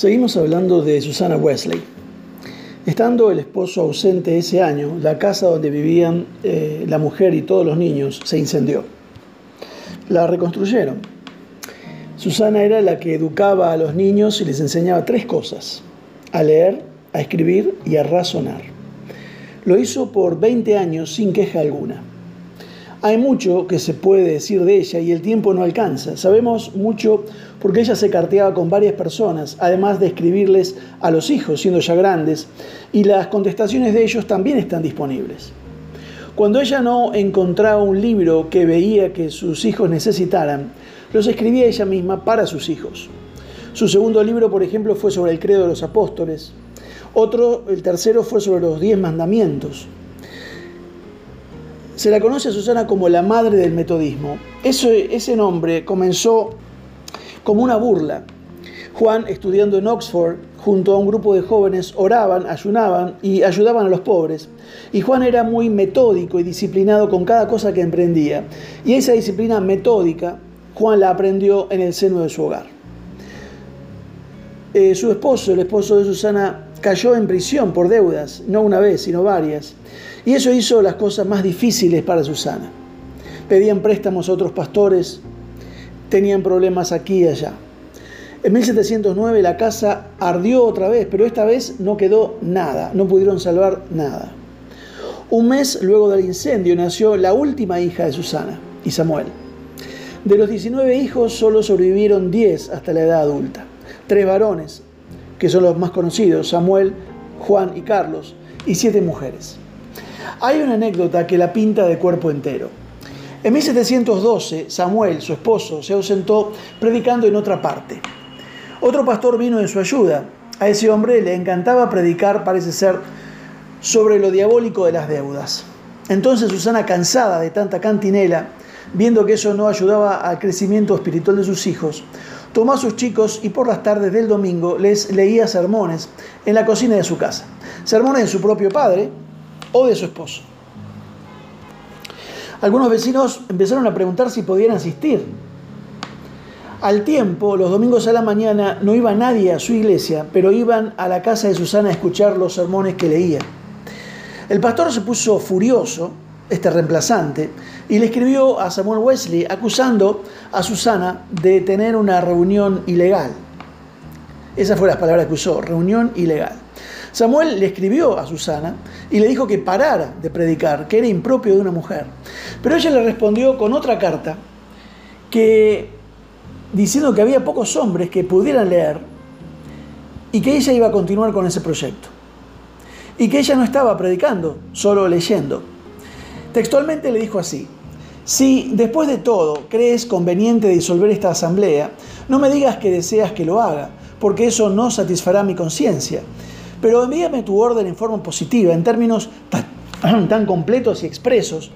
Seguimos hablando de Susana Wesley. Estando el esposo ausente ese año, la casa donde vivían eh, la mujer y todos los niños se incendió. La reconstruyeron. Susana era la que educaba a los niños y les enseñaba tres cosas, a leer, a escribir y a razonar. Lo hizo por 20 años sin queja alguna. Hay mucho que se puede decir de ella y el tiempo no alcanza. Sabemos mucho porque ella se carteaba con varias personas, además de escribirles a los hijos, siendo ya grandes, y las contestaciones de ellos también están disponibles. Cuando ella no encontraba un libro que veía que sus hijos necesitaran, los escribía ella misma para sus hijos. Su segundo libro, por ejemplo, fue sobre el credo de los apóstoles. Otro, el tercero, fue sobre los diez mandamientos. Se la conoce a Susana como la madre del metodismo. ese nombre comenzó como una burla. Juan, estudiando en Oxford, junto a un grupo de jóvenes, oraban, ayunaban y ayudaban a los pobres. Y Juan era muy metódico y disciplinado con cada cosa que emprendía. Y esa disciplina metódica, Juan la aprendió en el seno de su hogar. Eh, su esposo, el esposo de Susana, cayó en prisión por deudas, no una vez, sino varias. Y eso hizo las cosas más difíciles para Susana. Pedían préstamos a otros pastores, tenían problemas aquí y allá. En 1709 la casa ardió otra vez, pero esta vez no quedó nada, no pudieron salvar nada. Un mes luego del incendio nació la última hija de Susana y Samuel. De los 19 hijos solo sobrevivieron 10 hasta la edad adulta. Tres varones, que son los más conocidos, Samuel, Juan y Carlos, y siete mujeres. Hay una anécdota que la pinta de cuerpo entero. En 1712, Samuel, su esposo, se ausentó predicando en otra parte. Otro pastor vino en su ayuda. A ese hombre le encantaba predicar, parece ser, sobre lo diabólico de las deudas. Entonces Susana, cansada de tanta cantinela, viendo que eso no ayudaba al crecimiento espiritual de sus hijos, tomó a sus chicos y por las tardes del domingo les leía sermones en la cocina de su casa. Sermones de su propio padre, o de su esposo. Algunos vecinos empezaron a preguntar si podían asistir. Al tiempo, los domingos a la mañana no iba nadie a su iglesia, pero iban a la casa de Susana a escuchar los sermones que leía. El pastor se puso furioso, este reemplazante, y le escribió a Samuel Wesley acusando a Susana de tener una reunión ilegal. Esa fue la palabra que usó, reunión ilegal. Samuel le escribió a Susana y le dijo que parara de predicar, que era impropio de una mujer. Pero ella le respondió con otra carta que diciendo que había pocos hombres que pudieran leer y que ella iba a continuar con ese proyecto. Y que ella no estaba predicando, solo leyendo. Textualmente le dijo así, si después de todo crees conveniente disolver esta asamblea, no me digas que deseas que lo haga, porque eso no satisfará mi conciencia pero envíame tu orden en forma positiva, en términos tan, completos y expresos,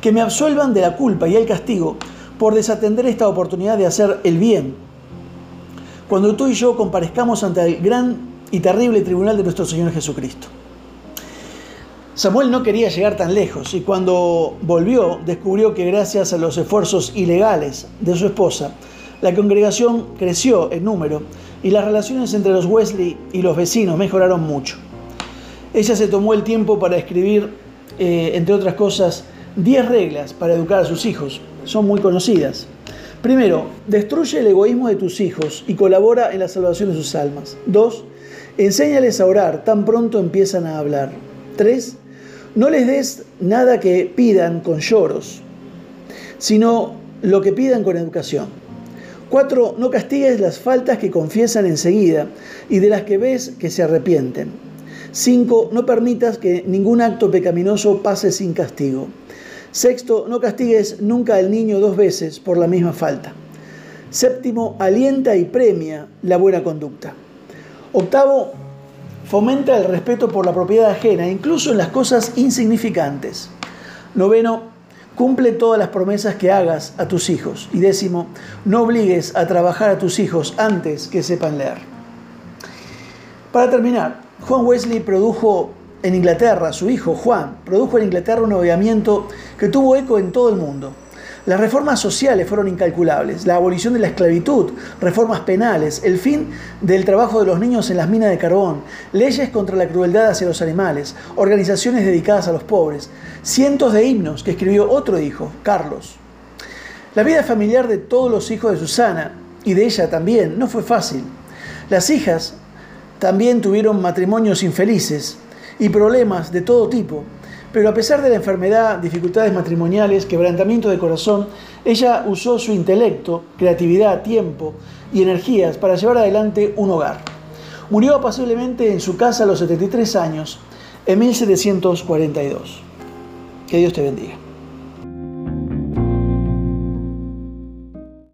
que me absuelvan de la culpa y el castigo por desatender esta oportunidad de hacer el bien. Cuando tú y yo comparezcamos ante el gran y terrible tribunal de nuestro Señor Jesucristo. Samuel no quería llegar tan lejos y cuando volvió descubrió que gracias a los esfuerzos ilegales de su esposa, la congregación creció en número y las relaciones entre los Wesley y los vecinos mejoraron mucho. Ella se tomó el tiempo para escribir, eh, entre otras cosas, 10 reglas para educar a sus hijos. Son muy conocidas. Primero, destruye el egoísmo de tus hijos y colabora en la salvación de sus almas. Dos, enséñales a orar tan pronto empiezan a hablar. Tres, no les des nada que pidan con lloros, sino lo que pidan con educación. 4. No castigues las faltas que confiesan enseguida y de las que ves que se arrepienten. 5. No permitas que ningún acto pecaminoso pase sin castigo. Sexto, no castigues nunca al niño dos veces por la misma falta. Séptimo, alienta y premia la buena conducta. Octavo, fomenta el respeto por la propiedad ajena, incluso en las cosas insignificantes. Noveno, Cumple todas las promesas que hagas a tus hijos. Y décimo, no obligues a trabajar a tus hijos antes que sepan leer. Para terminar, Juan Wesley produjo en Inglaterra, su hijo Juan, produjo en Inglaterra un movimiento que tuvo eco en todo el mundo. Las reformas sociales fueron incalculables, la abolición de la esclavitud, reformas penales, el fin del trabajo de los niños en las minas de carbón, leyes contra la crueldad hacia los animales, organizaciones dedicadas a los pobres, cientos de himnos que escribió otro hijo, Carlos. La vida familiar de todos los hijos de Susana y de ella también no fue fácil. Las hijas también tuvieron matrimonios infelices y problemas de todo tipo, pero a pesar de la enfermedad, dificultades matrimoniales, quebrantamiento de corazón, ella usó su intelecto, creatividad, tiempo y energías para llevar adelante un hogar. Murió apaciblemente en su casa a los 73 años, en 1742. Que Dios te bendiga.